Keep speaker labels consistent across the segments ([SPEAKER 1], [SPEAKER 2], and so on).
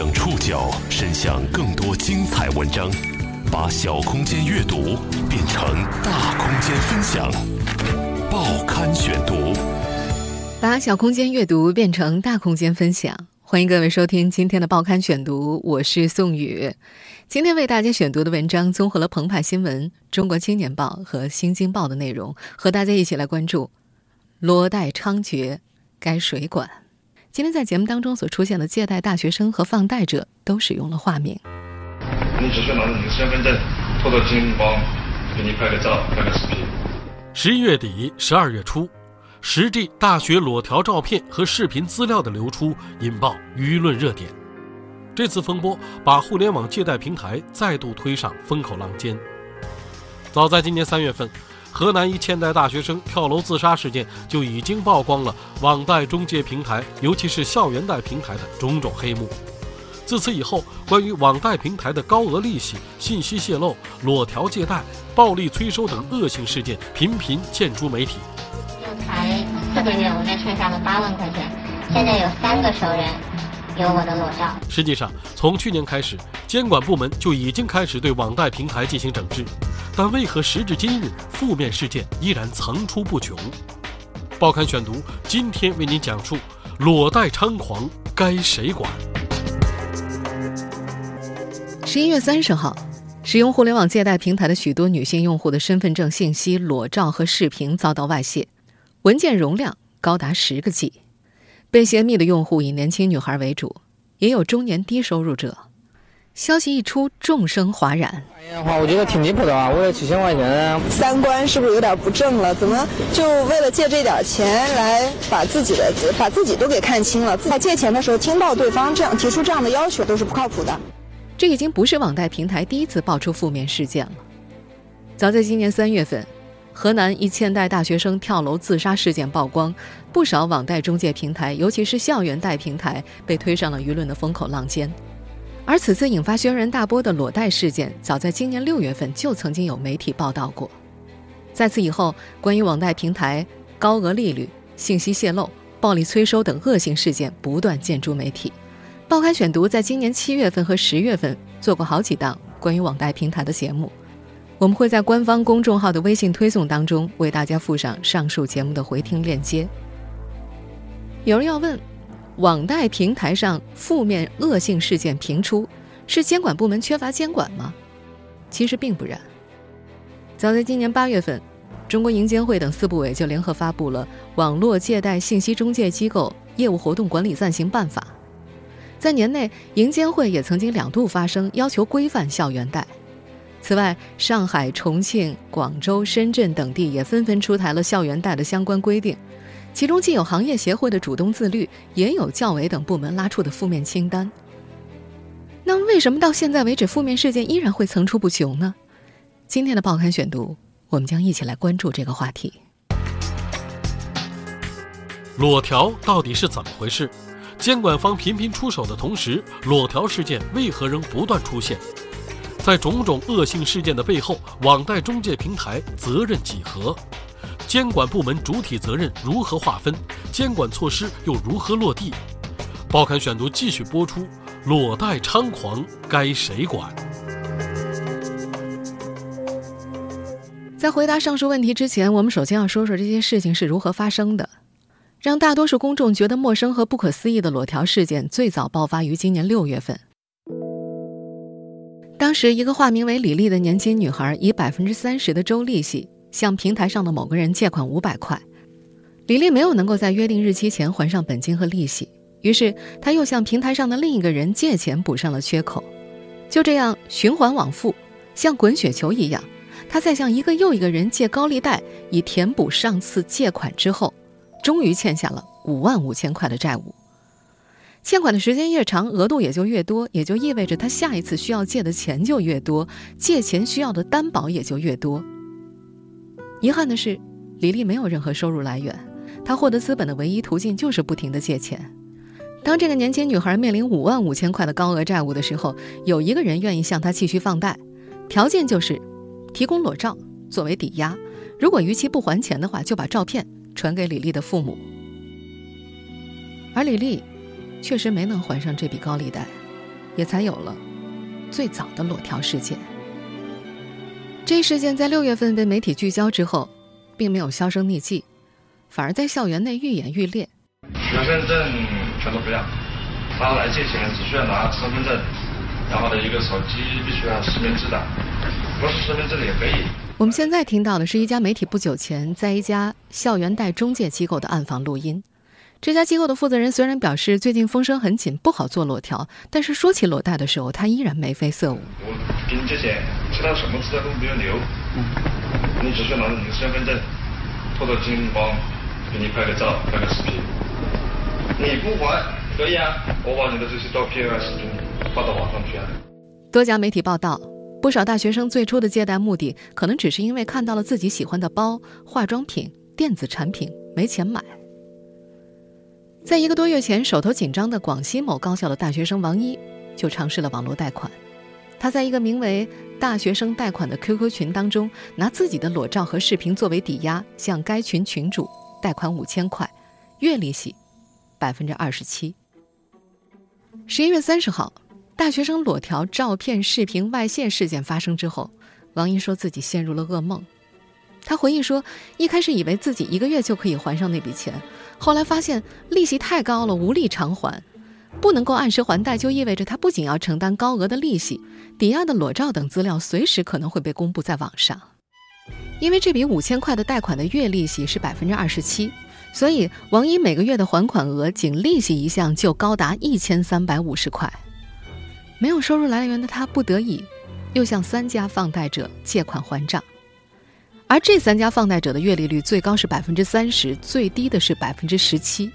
[SPEAKER 1] 将触角伸向更多精彩文章，把小空间阅读变成大空间分享。报刊选读，
[SPEAKER 2] 把小空间阅读变成大空间分享。欢迎各位收听今天的报刊选读，我是宋宇。今天为大家选读的文章综合了澎湃新闻、中国青年报和新京报的内容，和大家一起来关注裸贷猖獗，该谁管？今天在节目当中所出现的借贷大学生和放贷者都使用了化名。
[SPEAKER 3] 你只需拿着你的身份证，拖到金融包，给你拍个照，拍个视频。
[SPEAKER 4] 十一月底、十二月初，实际大学裸条照片和视频资料的流出，引爆舆论热点。这次风波把互联网借贷平台再度推上风口浪尖。早在今年三月份，河南一欠贷大学生跳楼自杀事件就已经曝光了网贷中介平台，尤其是校园贷平台的种种黑幕。自此以后，关于网贷平台的高额利息、信息泄露、裸条借贷、暴力催收等恶性事件频频见诸媒体。
[SPEAKER 5] 才四个月，我就欠下了八万块钱，现在有三个熟人。有我的裸照。
[SPEAKER 4] 实际上，从去年开始，监管部门就已经开始对网贷平台进行整治，但为何时至今日，负面事件依然层出不穷？报刊选读今天为您讲述：裸贷猖狂，该谁管？
[SPEAKER 2] 十一月三十号，使用互联网借贷平台的许多女性用户的身份证信息、裸照和视频遭到外泄，文件容量高达十个 G。被泄密的用户以年轻女孩为主，也有中年低收入者。消息一出，众生哗然。
[SPEAKER 6] 的话，我觉得挺离谱的啊！为了几千块钱，
[SPEAKER 7] 三观是不是有点不正了？怎么就为了借这点钱来把自己的把自己都给看清了？在借钱的时候听到对方这样提出这样的要求，都是不靠谱的。
[SPEAKER 2] 这已经不是网贷平台第一次爆出负面事件了。早在今年三月份。河南一欠贷大学生跳楼自杀事件曝光，不少网贷中介平台，尤其是校园贷平台，被推上了舆论的风口浪尖。而此次引发轩然大波的裸贷事件，早在今年六月份就曾经有媒体报道过。在此以后，关于网贷平台高额利率、信息泄露、暴力催收等恶性事件不断见诸媒体。报刊选读在今年七月份和十月份做过好几档关于网贷平台的节目。我们会在官方公众号的微信推送当中为大家附上上述节目的回听链接。有人要问，网贷平台上负面恶性事件频出，是监管部门缺乏监管吗？其实并不然。早在今年八月份，中国银监会等四部委就联合发布了《网络借贷信息中介机构业务活动管理暂行办法》。在年内，银监会也曾经两度发声，要求规范校园贷。此外，上海、重庆、广州、深圳等地也纷纷出台了校园贷的相关规定，其中既有行业协会的主动自律，也有教委等部门拉出的负面清单。那为什么到现在为止，负面事件依然会层出不穷呢？今天的报刊选读，我们将一起来关注这个话题。
[SPEAKER 4] 裸条到底是怎么回事？监管方频频出手的同时，裸条事件为何仍不断出现？在种种恶性事件的背后，网贷中介平台责任几何？监管部门主体责任如何划分？监管措施又如何落地？报刊选读继续播出：裸贷猖狂，该谁管？
[SPEAKER 2] 在回答上述问题之前，我们首先要说说这些事情是如何发生的。让大多数公众觉得陌生和不可思议的裸条事件，最早爆发于今年六月份。当时，一个化名为李丽的年轻女孩以百分之三十的周利息向平台上的某个人借款五百块。李丽没有能够在约定日期前还上本金和利息，于是她又向平台上的另一个人借钱补上了缺口。就这样循环往复，像滚雪球一样，她在向一个又一个人借高利贷，以填补上次借款之后，终于欠下了五万五千块的债务。欠款的时间越长，额度也就越多，也就意味着他下一次需要借的钱就越多，借钱需要的担保也就越多。遗憾的是，李丽没有任何收入来源，她获得资本的唯一途径就是不停的借钱。当这个年轻女孩面临五万五千块的高额债务的时候，有一个人愿意向她继续放贷，条件就是提供裸照作为抵押，如果逾期不还钱的话，就把照片传给李丽的父母。而李丽。确实没能还上这笔高利贷，也才有了最早的裸条事件。这一事件在六月份被媒体聚焦之后，并没有销声匿迹，反而在校园内愈演愈烈。
[SPEAKER 3] 学生证全都不要，他来借钱只需要拿身份证，然后的一个手机必须要实名制的，不是身份证的也可以。
[SPEAKER 2] 我们现在听到的是一家媒体不久前在一家校园贷中介机构的暗访录音。这家机构的负责人虽然表示最近风声很紧，不好做裸条，但是说起裸贷的时候，他依然眉飞色舞。
[SPEAKER 3] 我给你借钱，其他什么资料都不用留，你只需要拿着你的身份证，拖到金帮，给你拍个照，拍个视频。你不还可以啊，我把你的这些照片啊、视频发到网上去啊。
[SPEAKER 2] 多家媒体报道，不少大学生最初的借贷目的，可能只是因为看到了自己喜欢的包、化妆品、电子产品，没钱买。在一个多月前，手头紧张的广西某高校的大学生王一就尝试了网络贷款。他在一个名为“大学生贷款”的 QQ 群当中，拿自己的裸照和视频作为抵押，向该群群主贷款五千块，月利息百分之二十七。十一月三十号，大学生裸条照片、视频外泄事件发生之后，王一说自己陷入了噩梦。他回忆说，一开始以为自己一个月就可以还上那笔钱。后来发现利息太高了，无力偿还，不能够按时还贷，就意味着他不仅要承担高额的利息，抵押的裸照等资料随时可能会被公布在网上。因为这笔五千块的贷款的月利息是百分之二十七，所以王一每个月的还款额仅利息一项就高达一千三百五十块。没有收入来源的他不得已，又向三家放贷者借款还账。而这三家放贷者的月利率最高是百分之三十，最低的是百分之十七。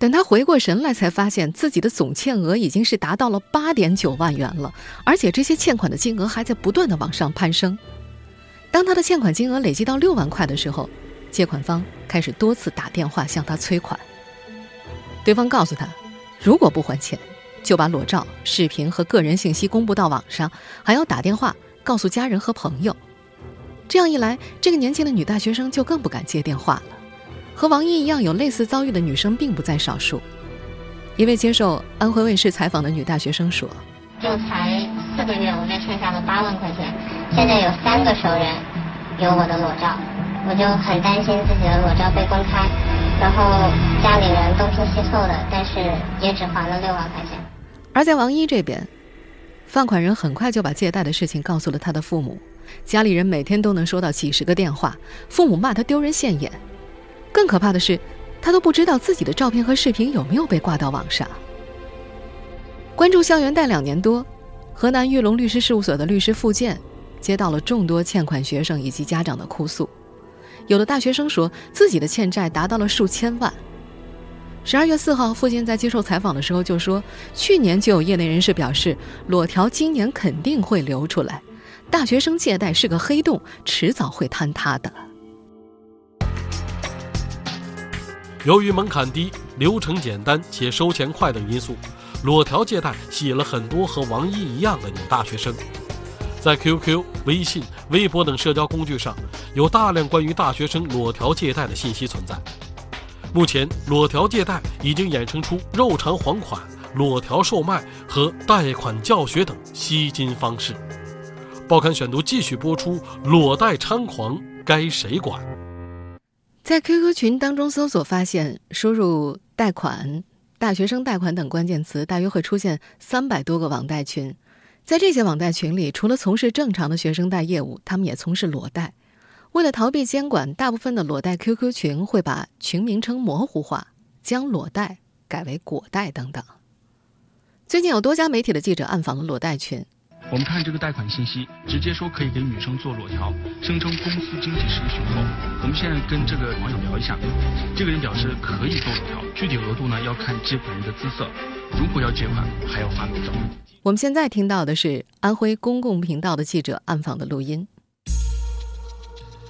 [SPEAKER 2] 等他回过神来，才发现自己的总欠额已经是达到了八点九万元了，而且这些欠款的金额还在不断的往上攀升。当他的欠款金额累积到六万块的时候，借款方开始多次打电话向他催款。对方告诉他，如果不还钱，就把裸照、视频和个人信息公布到网上，还要打电话告诉家人和朋友。这样一来，这个年轻的女大学生就更不敢接电话了。和王一一样有类似遭遇的女生并不在少数。一位接受安徽卫视采访的女大学生说：“
[SPEAKER 5] 就才四个月，我就欠下了八万块钱，现在有三个熟人有我的裸照，我就很担心自己的裸照被公开，然后家里人东拼西凑的，但是也只还了六万块钱。”
[SPEAKER 2] 而在王一这边，放款人很快就把借贷的事情告诉了他的父母。家里人每天都能收到几十个电话，父母骂他丢人现眼。更可怕的是，他都不知道自己的照片和视频有没有被挂到网上。关注校园贷两年多，河南玉龙律师事务所的律师付建接到了众多欠款学生以及家长的哭诉。有的大学生说自己的欠债达到了数千万。十二月四号，父亲在接受采访的时候就说，去年就有业内人士表示，裸条今年肯定会流出来。大学生借贷是个黑洞，迟早会坍塌的。
[SPEAKER 4] 由于门槛低、流程简单且收钱快等因素，裸条借贷吸引了很多和王一一样的女大学生。在 QQ、微信、微博等社交工具上，有大量关于大学生裸条借贷的信息存在。目前，裸条借贷已经衍生出肉偿还款、裸条售卖和贷款教学等吸金方式。报刊选读继续播出：裸贷猖狂该谁管？
[SPEAKER 2] 在 QQ 群当中搜索发现，输入“贷款”“大学生贷款”等关键词，大约会出现三百多个网贷群。在这些网贷群里，除了从事正常的学生贷业务，他们也从事裸贷。为了逃避监管，大部分的裸贷 QQ 群会把群名称模糊化，将裸贷改为果贷等等。最近有多家媒体的记者暗访了裸贷群。
[SPEAKER 8] 我们看这个贷款信息，直接说可以给女生做裸条，声称公司经济实力雄厚。我们现在跟这个网友聊一下，这个人表示可以做裸条，具体额度呢要看借款人的姿色，如果要借款还要发裸照。
[SPEAKER 2] 我们现在听到的是安徽公共频道的记者暗访的录音，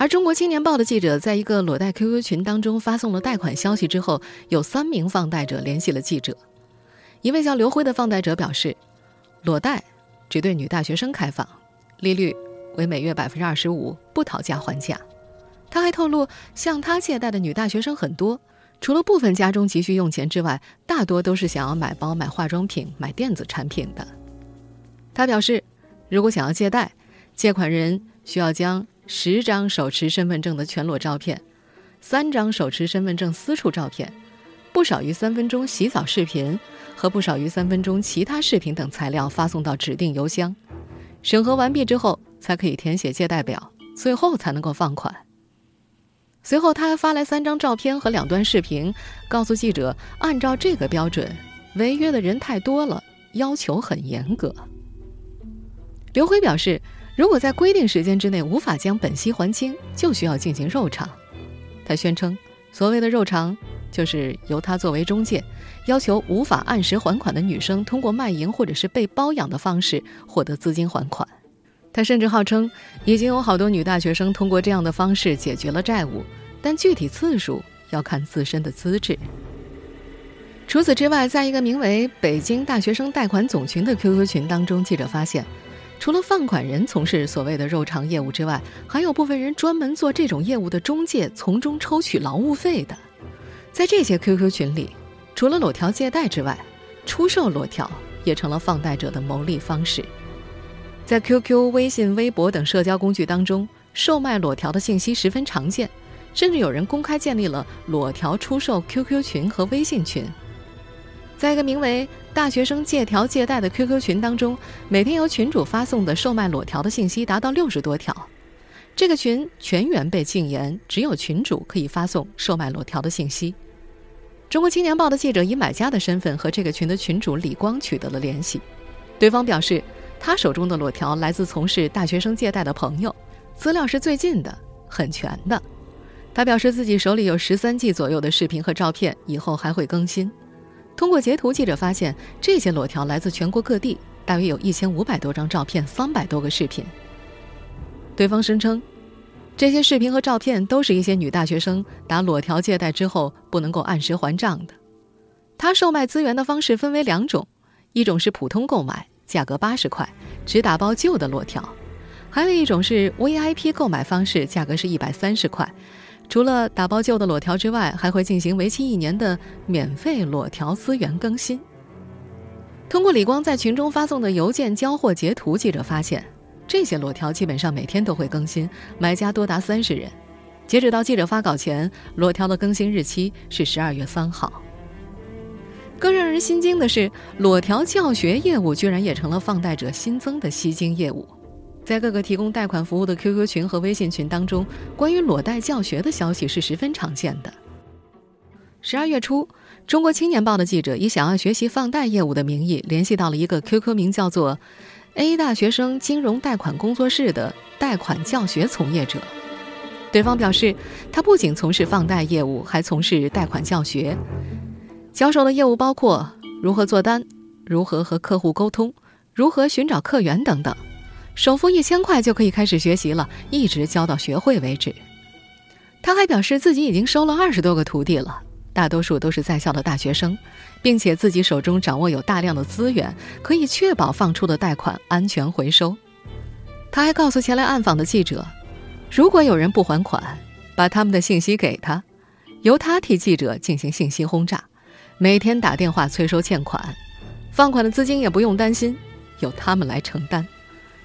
[SPEAKER 2] 而中国青年报的记者在一个裸贷 QQ 群当中发送了贷款消息之后，有三名放贷者联系了记者，一位叫刘辉的放贷者表示，裸贷。只对女大学生开放，利率为每月百分之二十五，不讨价还价。他还透露，向他借贷的女大学生很多，除了部分家中急需用钱之外，大多都是想要买包、买化妆品、买电子产品的。他表示，如果想要借贷，借款人需要将十张手持身份证的全裸照片、三张手持身份证私处照片、不少于三分钟洗澡视频和不少于三分钟其他视频等材料发送到指定邮箱，审核完毕之后才可以填写借贷表，最后才能够放款。随后，他还发来三张照片和两段视频，告诉记者，按照这个标准，违约的人太多了，要求很严格。刘辉表示，如果在规定时间之内无法将本息还清，就需要进行肉偿。他宣称，所谓的肉偿，就是由他作为中介，要求无法按时还款的女生通过卖淫或者是被包养的方式获得资金还款。他甚至号称，已经有好多女大学生通过这样的方式解决了债务，但具体次数要看自身的资质。除此之外，在一个名为“北京大学生贷款总群”的 QQ 群当中，记者发现，除了放款人从事所谓的肉偿业务之外，还有部分人专门做这种业务的中介，从中抽取劳务费的。在这些 QQ 群里，除了裸条借贷之外，出售裸条也成了放贷者的牟利方式。在 QQ、微信、微博等社交工具当中，售卖裸条的信息十分常见，甚至有人公开建立了裸条出售 QQ 群和微信群。在一个名为“大学生借条借贷”的 QQ 群当中，每天由群主发送的售卖裸条的信息达到六十多条。这个群全员被禁言，只有群主可以发送售卖裸条的信息。中国青年报的记者以买家的身份和这个群的群主李光取得了联系，对方表示。他手中的裸条来自从事大学生借贷的朋友，资料是最近的，很全的。他表示自己手里有十三 G 左右的视频和照片，以后还会更新。通过截图，记者发现这些裸条来自全国各地，大约有一千五百多张照片，三百多个视频。对方声称，这些视频和照片都是一些女大学生打裸条借贷之后不能够按时还账的。他售卖资源的方式分为两种，一种是普通购买。价格八十块，只打包旧的裸条；还有一种是 VIP 购买方式，价格是一百三十块。除了打包旧的裸条之外，还会进行为期一年的免费裸条资源更新。通过李光在群中发送的邮件交货截图，记者发现，这些裸条基本上每天都会更新，买家多达三十人。截止到记者发稿前，裸条的更新日期是十二月三号。更让人心惊的是，裸条教学业务居然也成了放贷者新增的吸金业务。在各个提供贷款服务的 QQ 群和微信群当中，关于裸贷教学的消息是十分常见的。十二月初，中国青年报的记者以想要学习放贷业务的名义，联系到了一个 QQ 名叫做 “A 大学生金融贷款工作室”的贷款教学从业者。对方表示，他不仅从事放贷业务，还从事贷款教学。教授的业务包括如何做单、如何和客户沟通、如何寻找客源等等。首付一千块就可以开始学习了，一直教到学会为止。他还表示自己已经收了二十多个徒弟了，大多数都是在校的大学生，并且自己手中掌握有大量的资源，可以确保放出的贷款安全回收。他还告诉前来暗访的记者，如果有人不还款，把他们的信息给他，由他替记者进行信息轰炸。每天打电话催收欠款，放款的资金也不用担心，由他们来承担。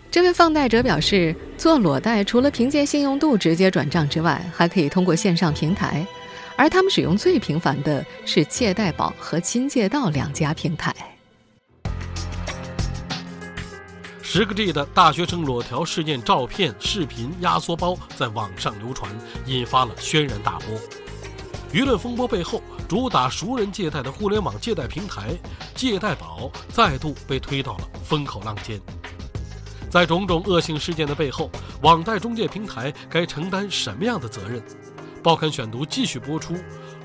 [SPEAKER 2] 这位放贷者表示，做裸贷除了凭借信用度直接转账之外，还可以通过线上平台，而他们使用最频繁的是借贷宝和金借道两家平台。
[SPEAKER 4] 十个 G 的大学生裸条事件照片、视频压缩包在网上流传，引发了轩然大波。舆论风波背后。主打熟人借贷的互联网借贷平台借贷宝再度被推到了风口浪尖。在种种恶性事件的背后，网贷中介平台该承担什么样的责任？报刊选读继续播出：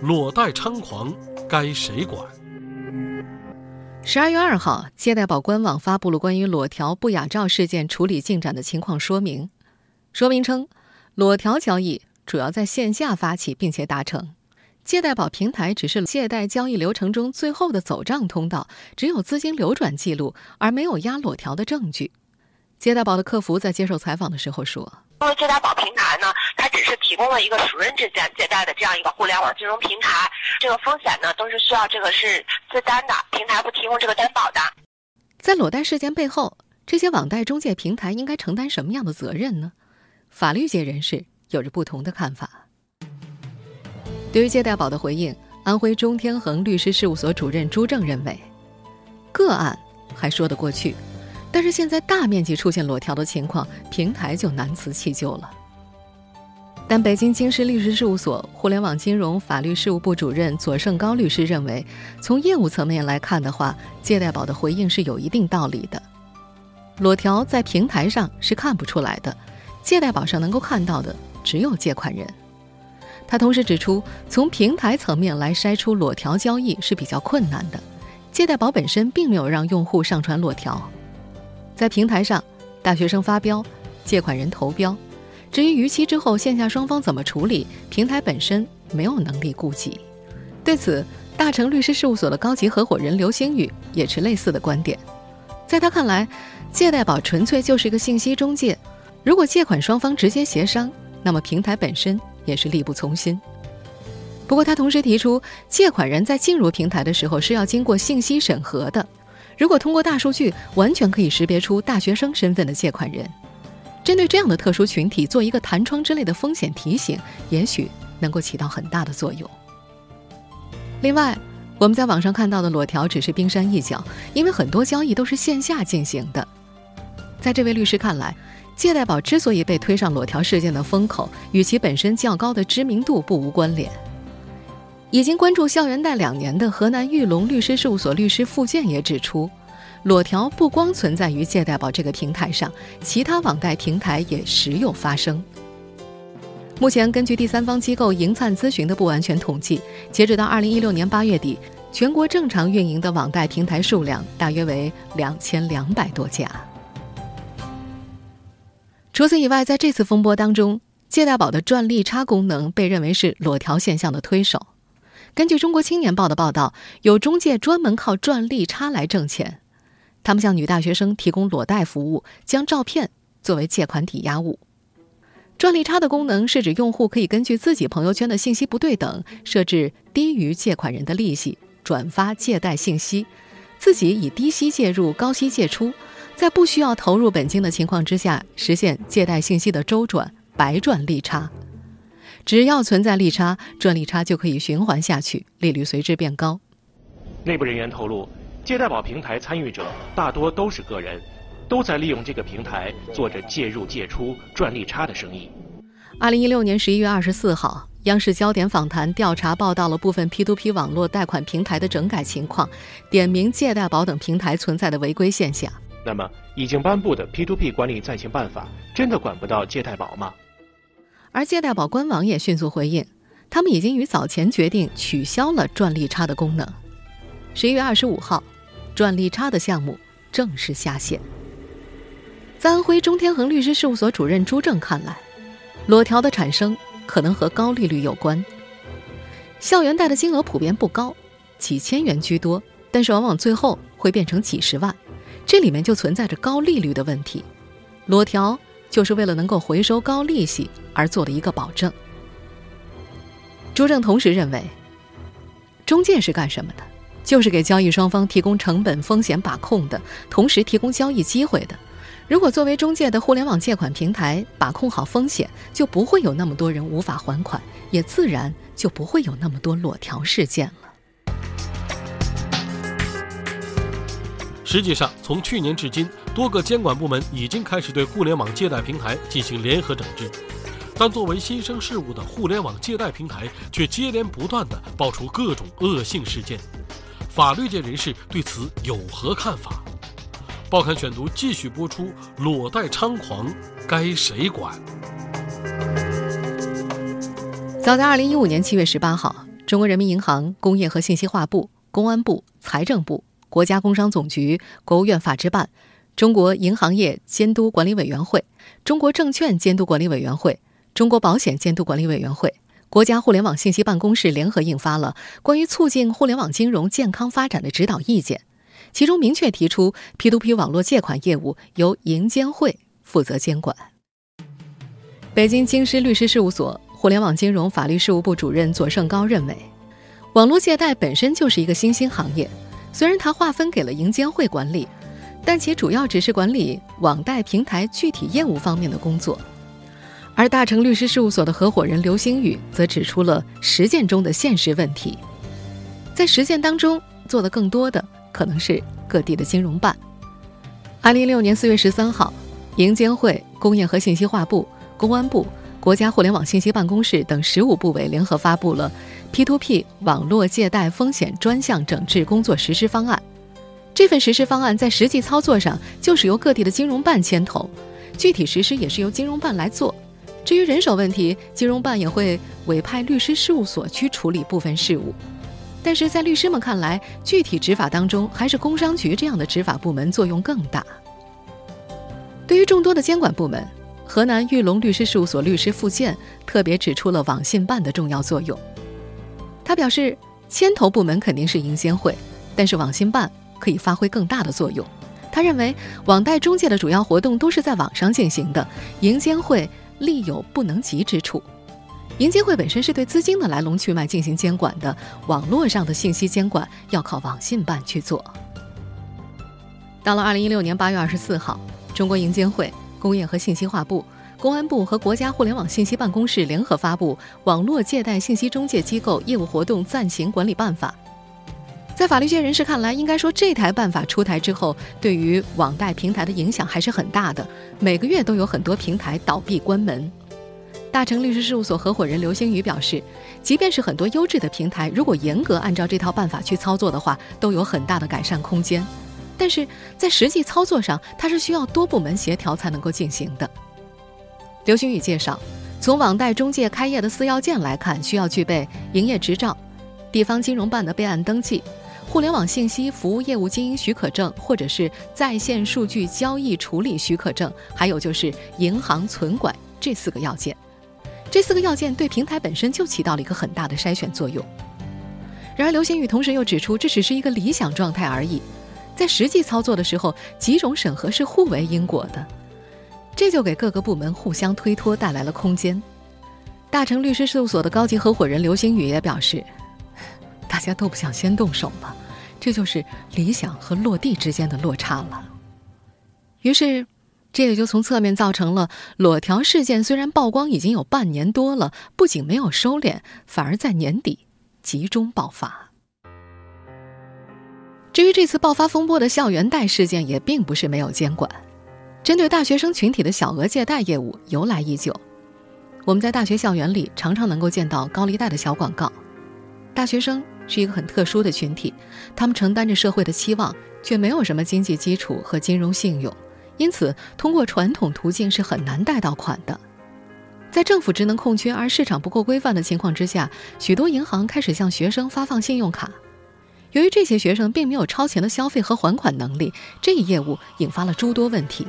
[SPEAKER 4] 裸贷猖狂该谁管？
[SPEAKER 2] 十二月二号，借贷宝官网发布了关于裸条不雅照事件处理进展的情况说明。说明称，裸条交易主要在线下发起并且达成。借贷宝平台只是借贷交易流程中最后的走账通道，只有资金流转记录，而没有压裸条的证据。借贷宝的客服在接受采访的时候说：“
[SPEAKER 9] 因为借贷宝平台呢，它只是提供了一个熟人之间借贷的这样一个互联网金融平台，这个风险呢都是需要这个是自担的，平台不提供这个担保的。”
[SPEAKER 2] 在裸贷事件背后，这些网贷中介平台应该承担什么样的责任呢？法律界人士有着不同的看法。对于借贷宝的回应，安徽中天恒律师事务所主任朱正认为，个案还说得过去。但是现在大面积出现裸条的情况，平台就难辞其咎了。但北京京师律师事务所互联网金融法律事务部主任左胜高律师认为，从业务层面来看的话，借贷宝的回应是有一定道理的。裸条在平台上是看不出来的，借贷宝上能够看到的只有借款人。他同时指出，从平台层面来筛出裸条交易是比较困难的，借贷宝本身并没有让用户上传裸条。在平台上，大学生发标，借款人投标。至于逾期之后线下双方怎么处理，平台本身没有能力顾及。对此，大成律师事务所的高级合伙人刘星宇也持类似的观点。在他看来，借贷宝纯粹就是一个信息中介，如果借款双方直接协商，那么平台本身也是力不从心。不过，他同时提出，借款人在进入平台的时候是要经过信息审核的。如果通过大数据完全可以识别出大学生身份的借款人，针对这样的特殊群体做一个弹窗之类的风险提醒，也许能够起到很大的作用。另外，我们在网上看到的裸条只是冰山一角，因为很多交易都是线下进行的。在这位律师看来，借贷宝之所以被推上裸条事件的风口，与其本身较高的知名度不无关联。已经关注校园贷两年的河南玉龙律师事务所律师付建也指出，裸条不光存在于借贷宝这个平台上，其他网贷平台也时有发生。目前，根据第三方机构盈灿咨询的不完全统计，截止到二零一六年八月底，全国正常运营的网贷平台数量大约为两千两百多家。除此以外，在这次风波当中，借贷宝的赚利差功能被认为是裸条现象的推手。根据《中国青年报》的报道，有中介专门靠赚利差来挣钱。他们向女大学生提供裸贷服务，将照片作为借款抵押物。赚利差的功能是指用户可以根据自己朋友圈的信息不对等，设置低于借款人的利息，转发借贷信息，自己以低息介入、高息借出，在不需要投入本金的情况之下，实现借贷信息的周转，白赚利差。只要存在利差，赚利差就可以循环下去，利率随之变高。
[SPEAKER 10] 内部人员透露，借贷宝平台参与者大多都是个人，都在利用这个平台做着借入借出赚利差的生意。
[SPEAKER 2] 二零一六年十一月二十四号，央视焦点访谈调查报道了部分 P2P 网络贷款平台的整改情况，点名借贷宝等平台存在的违规现象。
[SPEAKER 10] 那么，已经颁布的 P2P 管理暂行办法真的管不到借贷宝吗？
[SPEAKER 2] 而借贷宝官网也迅速回应，他们已经于早前决定取消了赚利差的功能。十一月二十五号，赚利差的项目正式下线。在安徽中天恒律师事务所主任朱正看来，裸条的产生可能和高利率有关。校园贷的金额普遍不高，几千元居多，但是往往最后会变成几十万，这里面就存在着高利率的问题。裸条。就是为了能够回收高利息而做的一个保证。朱正同时认为，中介是干什么的？就是给交易双方提供成本风险把控的，同时提供交易机会的。如果作为中介的互联网借款平台把控好风险，就不会有那么多人无法还款，也自然就不会有那么多裸条事件了。
[SPEAKER 4] 实际上，从去年至今，多个监管部门已经开始对互联网借贷平台进行联合整治，但作为新生事物的互联网借贷平台却接连不断的爆出各种恶性事件。法律界人士对此有何看法？报刊选读继续播出：裸贷猖狂，该谁管？
[SPEAKER 2] 早在二零一五年七月十八号，中国人民银行、工业和信息化部、公安部、财政部。国家工商总局、国务院法制办、中国银行业监督管理委员会、中国证券监督管理委员会、中国保险监督管理委员会、国家互联网信息办公室联合印发了《关于促进互联网金融健康发展的指导意见》，其中明确提出，P2P 网络借款业务由银监会负责监管。北京京师律师事务所互联网金融法律事务部主任左胜高认为，网络借贷本身就是一个新兴行业，虽然它划分给了银监会管理，但其主要只是管理网贷平台具体业务方面的工作。而大成律师事务所的合伙人刘星宇则指出了实践中的现实问题，在实践当中做的更多的可能是各地的金融办。二零一六年四月十三号，银监会、工业和信息化部。公安部、国家互联网信息办公室等十五部委联合发布了 P2P 网络借贷风险专项整治工作实施方案。这份实施方案在实际操作上就是由各地的金融办牵头，具体实施也是由金融办来做。至于人手问题，金融办也会委派律师事务所去处理部分事务。但是在律师们看来，具体执法当中还是工商局这样的执法部门作用更大。对于众多的监管部门。河南玉龙律师事务所律师付健特别指出了网信办的重要作用。他表示，牵头部门肯定是银监会，但是网信办可以发挥更大的作用。他认为，网贷中介的主要活动都是在网上进行的，银监会力有不能及之处。银监会本身是对资金的来龙去脉进行监管的，网络上的信息监管要靠网信办去做。到了二零一六年八月二十四号，中国银监会。工业和信息化部、公安部和国家互联网信息办公室联合发布《网络借贷信息中介机构业务活动暂行管理办法》。在法律界人士看来，应该说这台办法出台之后，对于网贷平台的影响还是很大的。每个月都有很多平台倒闭关门。大成律师事务所合伙人刘星宇表示，即便是很多优质的平台，如果严格按照这套办法去操作的话，都有很大的改善空间。但是在实际操作上，它是需要多部门协调才能够进行的。刘星宇介绍，从网贷中介开业的四要件来看，需要具备营业执照、地方金融办的备案登记、互联网信息服务业务经营许可证或者是在线数据交易处理许可证，还有就是银行存管这四个要件。这四个要件对平台本身就起到了一个很大的筛选作用。然而，刘星宇同时又指出，这只是一个理想状态而已。在实际操作的时候，几种审核是互为因果的，这就给各个部门互相推脱带来了空间。大成律师事务所的高级合伙人刘星宇也表示：“大家都不想先动手嘛，这就是理想和落地之间的落差了。”于是，这也就从侧面造成了裸条事件虽然曝光已经有半年多了，不仅没有收敛，反而在年底集中爆发。至于这次爆发风波的校园贷事件，也并不是没有监管。针对大学生群体的小额借贷业务由来已久，我们在大学校园里常常能够见到高利贷的小广告。大学生是一个很特殊的群体，他们承担着社会的期望，却没有什么经济基础和金融信用，因此通过传统途径是很难贷到款的。在政府职能空缺而市场不够规范的情况之下，许多银行开始向学生发放信用卡。由于这些学生并没有超前的消费和还款能力，这一业务引发了诸多问题。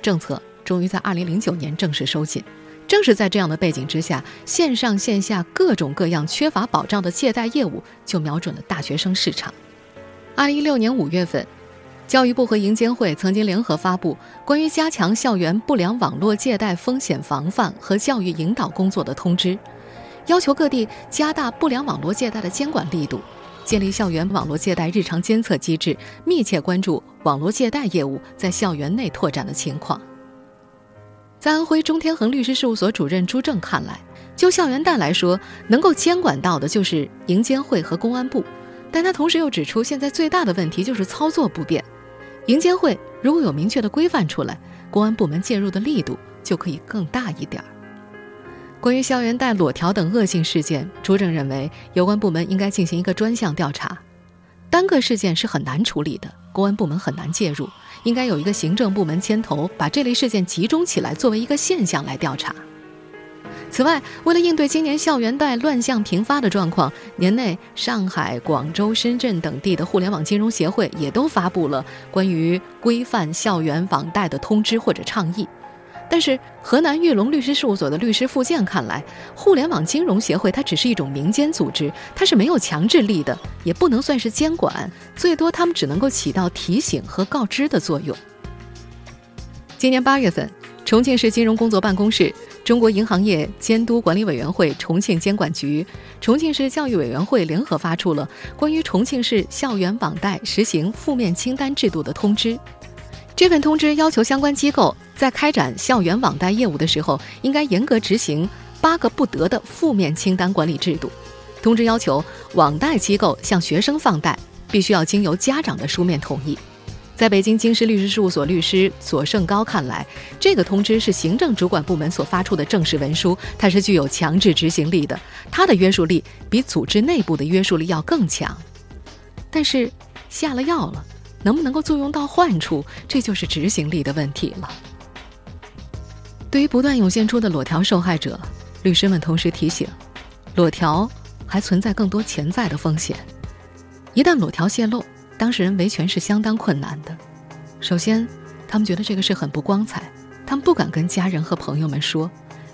[SPEAKER 2] 政策终于在2009年正式收紧。正是在这样的背景之下，线上线下各种各样缺乏保障的借贷业务就瞄准了大学生市场。2016年5月份，教育部和银监会曾经联合发布关于加强校园不良网络借贷风险防范和教育引导工作的通知，要求各地加大不良网络借贷的监管力度。建立校园网络借贷日常监测机制，密切关注网络借贷业务在校园内拓展的情况。在安徽中天恒律师事务所主任朱正看来，就校园贷来说，能够监管到的就是银监会和公安部，但他同时又指出，现在最大的问题就是操作不便。银监会如果有明确的规范出来，公安部门介入的力度就可以更大一点儿。关于校园贷裸条等恶性事件，朱正认为有关部门应该进行一个专项调查。单个事件是很难处理的，公安部门很难介入，应该有一个行政部门牵头，把这类事件集中起来，作为一个现象来调查。此外，为了应对今年校园贷乱象频发的状况，年内上海、广州、深圳等地的互联网金融协会也都发布了关于规范校园网贷的通知或者倡议。但是河南玉龙律师事务所的律师傅健看来，互联网金融协会它只是一种民间组织，它是没有强制力的，也不能算是监管，最多他们只能够起到提醒和告知的作用。今年八月份，重庆市金融工作办公室、中国银行业监督管理委员会重庆监管局、重庆市教育委员会联合发出了关于重庆市校园网贷实行负面清单制度的通知。这份通知要求相关机构在开展校园网贷业务的时候，应该严格执行八个不得的负面清单管理制度。通知要求，网贷机构向学生放贷，必须要经由家长的书面同意。在北京京师律师事务所律师左胜高看来，这个通知是行政主管部门所发出的正式文书，它是具有强制执行力的，它的约束力比组织内部的约束力要更强。但是下了药了，能不能够作用到患处，这就是执行力的问题了。对于不断涌现出的裸条受害者，律师们同时提醒，裸条还存在更多潜在的风险，一旦裸条泄露。当事人维权是相当困难的。首先，他们觉得这个事很不光彩，他们不敢跟家人和朋友们说；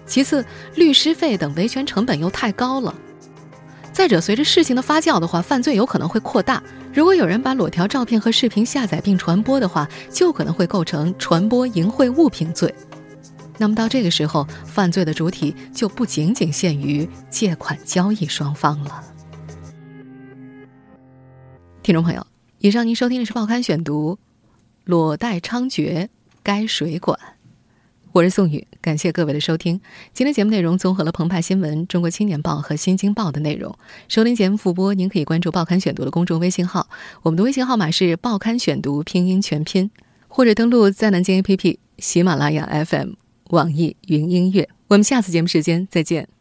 [SPEAKER 2] 其次，律师费等维权成本又太高了；再者，随着事情的发酵的话，犯罪有可能会扩大。如果有人把裸条照片和视频下载并传播的话，就可能会构成传播淫秽物品罪。那么到这个时候，犯罪的主体就不仅仅限于借款交易双方了。听众朋友。以上您收听的是《报刊选读》，裸贷猖獗，该谁管？我是宋宇，感谢各位的收听。今天节目内容综合了澎湃新闻、中国青年报和新京报的内容。收听节目复播，您可以关注《报刊选读》的公众微信号，我们的微信号码是《报刊选读》拼音全拼，或者登录在南京 APP、喜马拉雅 FM、网易云音乐。我们下次节目时间再见。